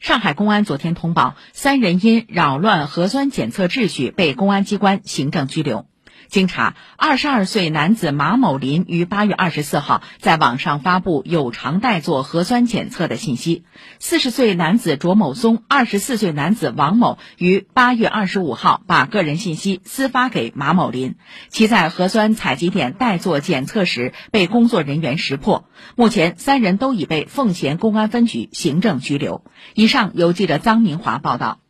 上海公安昨天通报，三人因扰乱核酸检测秩序被公安机关行政拘留。经查，二十二岁男子马某林于八月二十四号在网上发布有偿代做核酸检测的信息；四十岁男子卓某松、二十四岁男子王某于八月二十五号把个人信息私发给马某林，其在核酸采集点代做检测时被工作人员识破。目前，三人都已被奉贤公安分局行政拘留。以上由记者张明华报道。